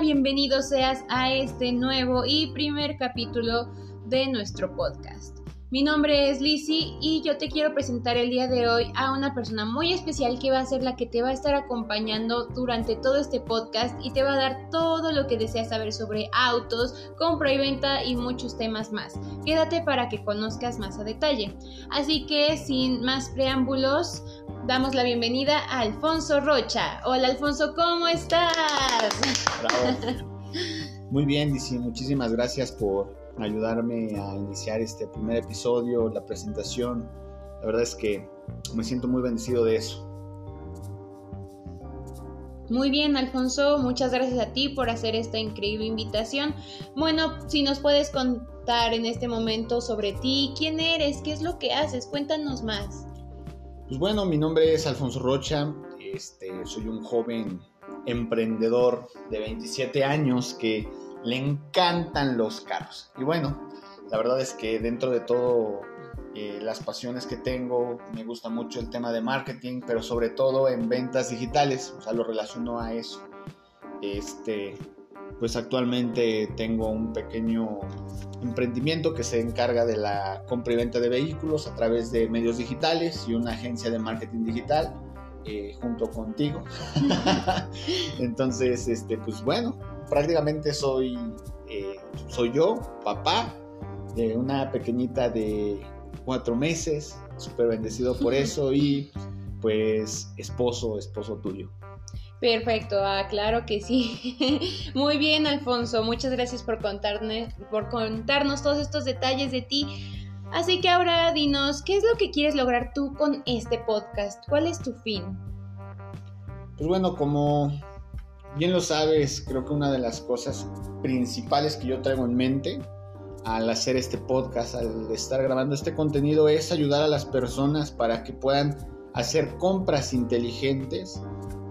Bienvenido seas a este nuevo y primer capítulo de nuestro podcast. Mi nombre es Lizzy y yo te quiero presentar el día de hoy a una persona muy especial que va a ser la que te va a estar acompañando durante todo este podcast y te va a dar todo lo que deseas saber sobre autos, compra y venta y muchos temas más. Quédate para que conozcas más a detalle. Así que sin más preámbulos, damos la bienvenida a Alfonso Rocha. Hola Alfonso, ¿cómo estás? Bravo. Muy bien, Lizzy, muchísimas gracias por ayudarme a iniciar este primer episodio, la presentación. La verdad es que me siento muy bendecido de eso. Muy bien, Alfonso, muchas gracias a ti por hacer esta increíble invitación. Bueno, si nos puedes contar en este momento sobre ti, quién eres, qué es lo que haces, cuéntanos más. Pues bueno, mi nombre es Alfonso Rocha, este, soy un joven emprendedor de 27 años que le encantan los carros. Y bueno, la verdad es que dentro de todo eh, las pasiones que tengo, me gusta mucho el tema de marketing, pero sobre todo en ventas digitales, o sea, lo relaciono a eso. Este, pues actualmente tengo un pequeño emprendimiento que se encarga de la compra y venta de vehículos a través de medios digitales y una agencia de marketing digital eh, junto contigo. Entonces, este, pues bueno, prácticamente soy, eh, soy yo, papá de una pequeñita de cuatro meses, súper bendecido por eso y pues esposo, esposo tuyo. Perfecto, ah, claro que sí. Muy bien, Alfonso, muchas gracias por, contarme, por contarnos todos estos detalles de ti. Así que ahora dinos, ¿qué es lo que quieres lograr tú con este podcast? ¿Cuál es tu fin? Pues bueno, como bien lo sabes, creo que una de las cosas principales que yo traigo en mente al hacer este podcast, al estar grabando este contenido, es ayudar a las personas para que puedan hacer compras inteligentes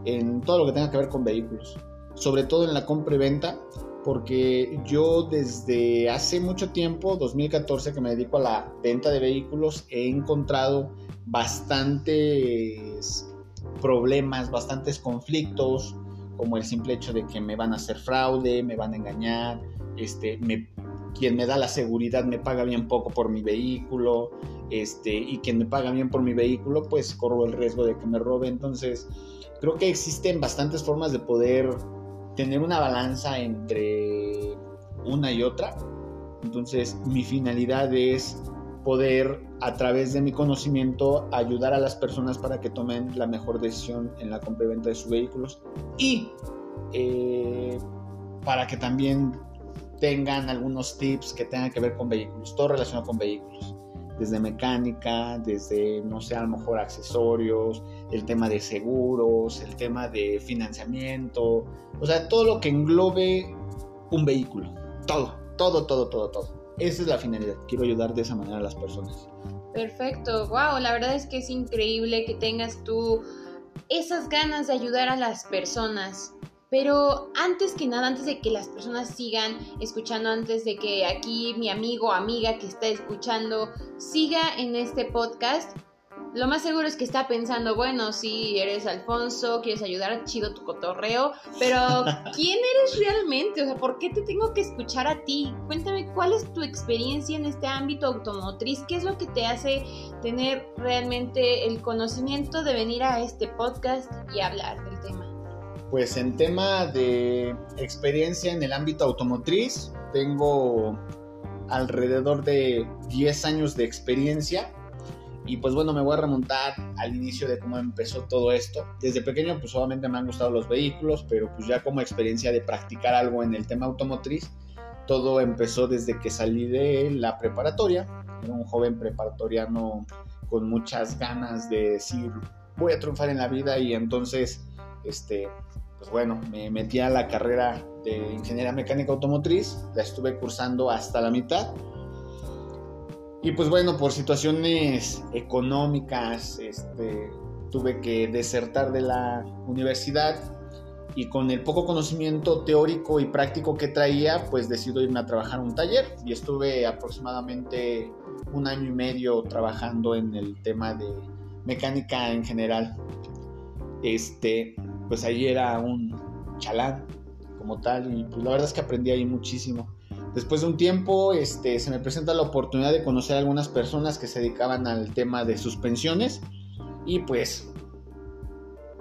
en todo lo que tenga que ver con vehículos, sobre todo en la compra y venta, porque yo desde hace mucho tiempo, 2014, que me dedico a la venta de vehículos, he encontrado bastantes problemas, bastantes conflictos, como el simple hecho de que me van a hacer fraude, me van a engañar, este, me, quien me da la seguridad me paga bien poco por mi vehículo, este, y quien me paga bien por mi vehículo, pues corro el riesgo de que me robe. Entonces, creo que existen bastantes formas de poder tener una balanza entre una y otra. Entonces, mi finalidad es poder a través de mi conocimiento ayudar a las personas para que tomen la mejor decisión en la compra y venta de sus vehículos. Y eh, para que también tengan algunos tips que tengan que ver con vehículos, todo relacionado con vehículos, desde mecánica, desde, no sé, a lo mejor accesorios, el tema de seguros, el tema de financiamiento, o sea, todo lo que englobe un vehículo, todo, todo, todo, todo, todo. Esa es la finalidad. Quiero ayudar de esa manera a las personas. Perfecto. Wow, la verdad es que es increíble que tengas tú esas ganas de ayudar a las personas. Pero antes que nada, antes de que las personas sigan escuchando, antes de que aquí mi amigo o amiga que está escuchando siga en este podcast, lo más seguro es que está pensando, bueno, sí, eres Alfonso, quieres ayudar, chido tu cotorreo, pero ¿quién eres realmente? O sea, ¿por qué te tengo que escuchar a ti? Cuéntame cuál es tu experiencia en este ámbito automotriz, qué es lo que te hace tener realmente el conocimiento de venir a este podcast y hablar del tema. Pues en tema de experiencia en el ámbito automotriz, tengo alrededor de 10 años de experiencia y pues bueno, me voy a remontar al inicio de cómo empezó todo esto. Desde pequeño pues obviamente me han gustado los vehículos, pero pues ya como experiencia de practicar algo en el tema automotriz, todo empezó desde que salí de la preparatoria. Era un joven preparatoriano con muchas ganas de decir, voy a triunfar en la vida y entonces, este, pues bueno, me metí a la carrera de ingeniería mecánica automotriz, la estuve cursando hasta la mitad y pues bueno, por situaciones económicas, este, tuve que desertar de la universidad y con el poco conocimiento teórico y práctico que traía, pues decido irme a trabajar en un taller y estuve aproximadamente un año y medio trabajando en el tema de mecánica en general. Este, pues ahí era un chalán, como tal y pues la verdad es que aprendí ahí muchísimo. Después de un tiempo este, se me presenta la oportunidad de conocer a algunas personas que se dedicaban al tema de suspensiones y pues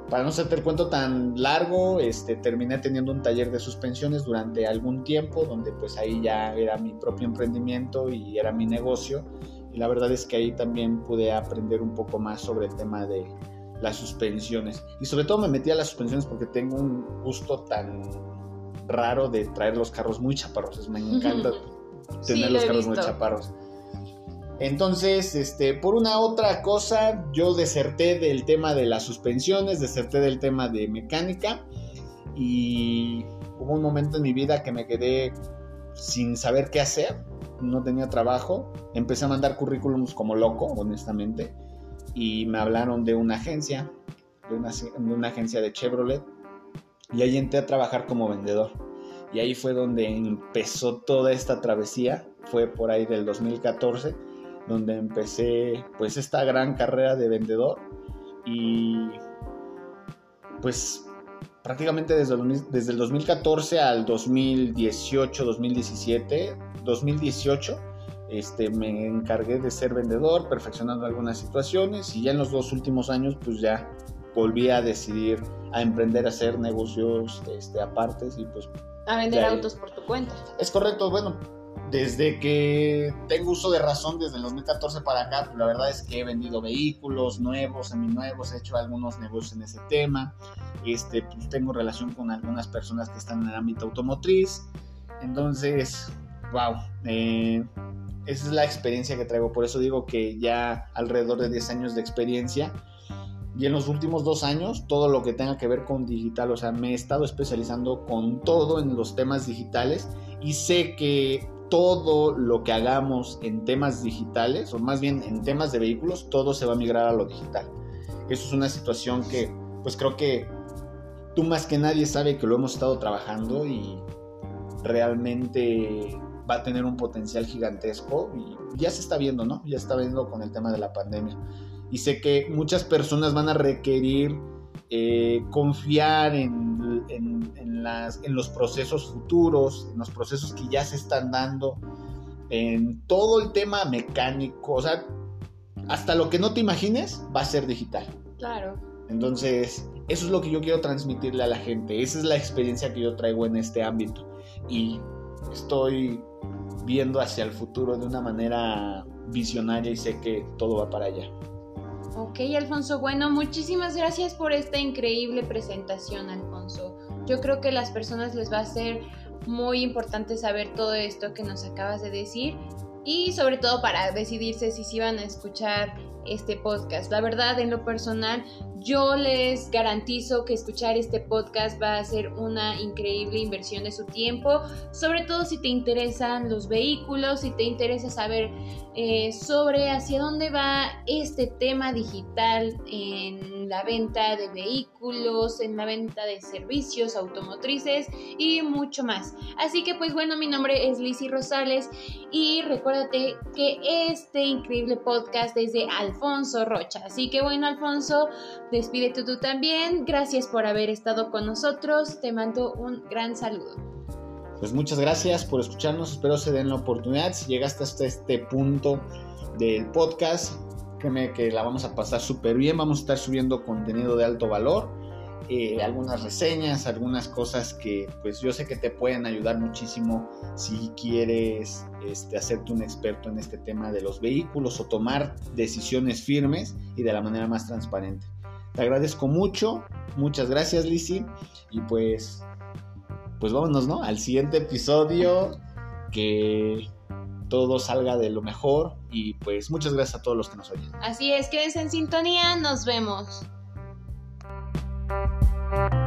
para no hacerte el cuento tan largo, este, terminé teniendo un taller de suspensiones durante algún tiempo, donde pues ahí ya era mi propio emprendimiento y era mi negocio. Y la verdad es que ahí también pude aprender un poco más sobre el tema de las suspensiones. Y sobre todo me metí a las suspensiones porque tengo un gusto tan raro de traer los carros muy chaparros. Me encanta tener los carros muy chaparros. Entonces, este, por una otra cosa, yo deserté del tema de las suspensiones, deserté del tema de mecánica y hubo un momento en mi vida que me quedé sin saber qué hacer, no tenía trabajo, empecé a mandar currículums como loco, honestamente, y me hablaron de una agencia, de una, de una agencia de Chevrolet, y ahí entré a trabajar como vendedor. Y ahí fue donde empezó toda esta travesía, fue por ahí del 2014 donde empecé pues esta gran carrera de vendedor. Y pues prácticamente desde desde el 2014 al 2018, 2017, 2018 este, me encargué de ser vendedor, perfeccionando algunas situaciones. Y ya en los dos últimos años pues ya volví a decidir a emprender a hacer negocios este, apartes y pues... A vender autos por tu cuenta. Es correcto, bueno, desde que tengo uso de razón, desde el 2014 para acá, pues la verdad es que he vendido vehículos nuevos, seminuevos, he hecho algunos negocios en ese tema. Este, pues tengo relación con algunas personas que están en el ámbito automotriz. Entonces, wow, eh, esa es la experiencia que traigo. Por eso digo que ya alrededor de 10 años de experiencia. Y en los últimos dos años, todo lo que tenga que ver con digital, o sea, me he estado especializando con todo en los temas digitales y sé que todo lo que hagamos en temas digitales, o más bien en temas de vehículos, todo se va a migrar a lo digital. Eso es una situación que, pues creo que tú más que nadie sabe que lo hemos estado trabajando y realmente va a tener un potencial gigantesco y ya se está viendo, ¿no? Ya está viendo con el tema de la pandemia. Y sé que muchas personas van a requerir eh, confiar en, en, las, en los procesos futuros, en los procesos que ya se están dando, en todo el tema mecánico, o sea, hasta lo que no te imagines va a ser digital. Claro. Entonces, eso es lo que yo quiero transmitirle a la gente, esa es la experiencia que yo traigo en este ámbito y estoy viendo hacia el futuro de una manera visionaria y sé que todo va para allá. Ok, Alfonso, bueno, muchísimas gracias por esta increíble presentación, Alfonso. Yo creo que a las personas les va a ser muy importante saber todo esto que nos acabas de decir y sobre todo para decidirse si sí van a escuchar este podcast. La verdad, en lo personal, yo les garantizo que escuchar este podcast va a ser una increíble inversión de su tiempo, sobre todo si te interesan los vehículos, si te interesa saber eh, sobre hacia dónde va este tema digital en la venta de vehículos, en la venta de servicios automotrices y mucho más. Así que pues bueno, mi nombre es Lizzy Rosales y recuérdate que este increíble podcast es de Alfonso Rocha. Así que bueno, Alfonso, Despídete tú también. Gracias por haber estado con nosotros. Te mando un gran saludo. Pues muchas gracias por escucharnos. Espero se den la oportunidad. Si llegaste hasta este punto del podcast, créeme que la vamos a pasar súper bien. Vamos a estar subiendo contenido de alto valor. Eh, algunas reseñas, algunas cosas que pues yo sé que te pueden ayudar muchísimo si quieres este, hacerte un experto en este tema de los vehículos o tomar decisiones firmes y de la manera más transparente. Te agradezco mucho. Muchas gracias, Lizzy. Y pues, pues vámonos, ¿no? Al siguiente episodio. Que todo salga de lo mejor. Y pues muchas gracias a todos los que nos oyen. Así es, quédense en sintonía. Nos vemos. thank you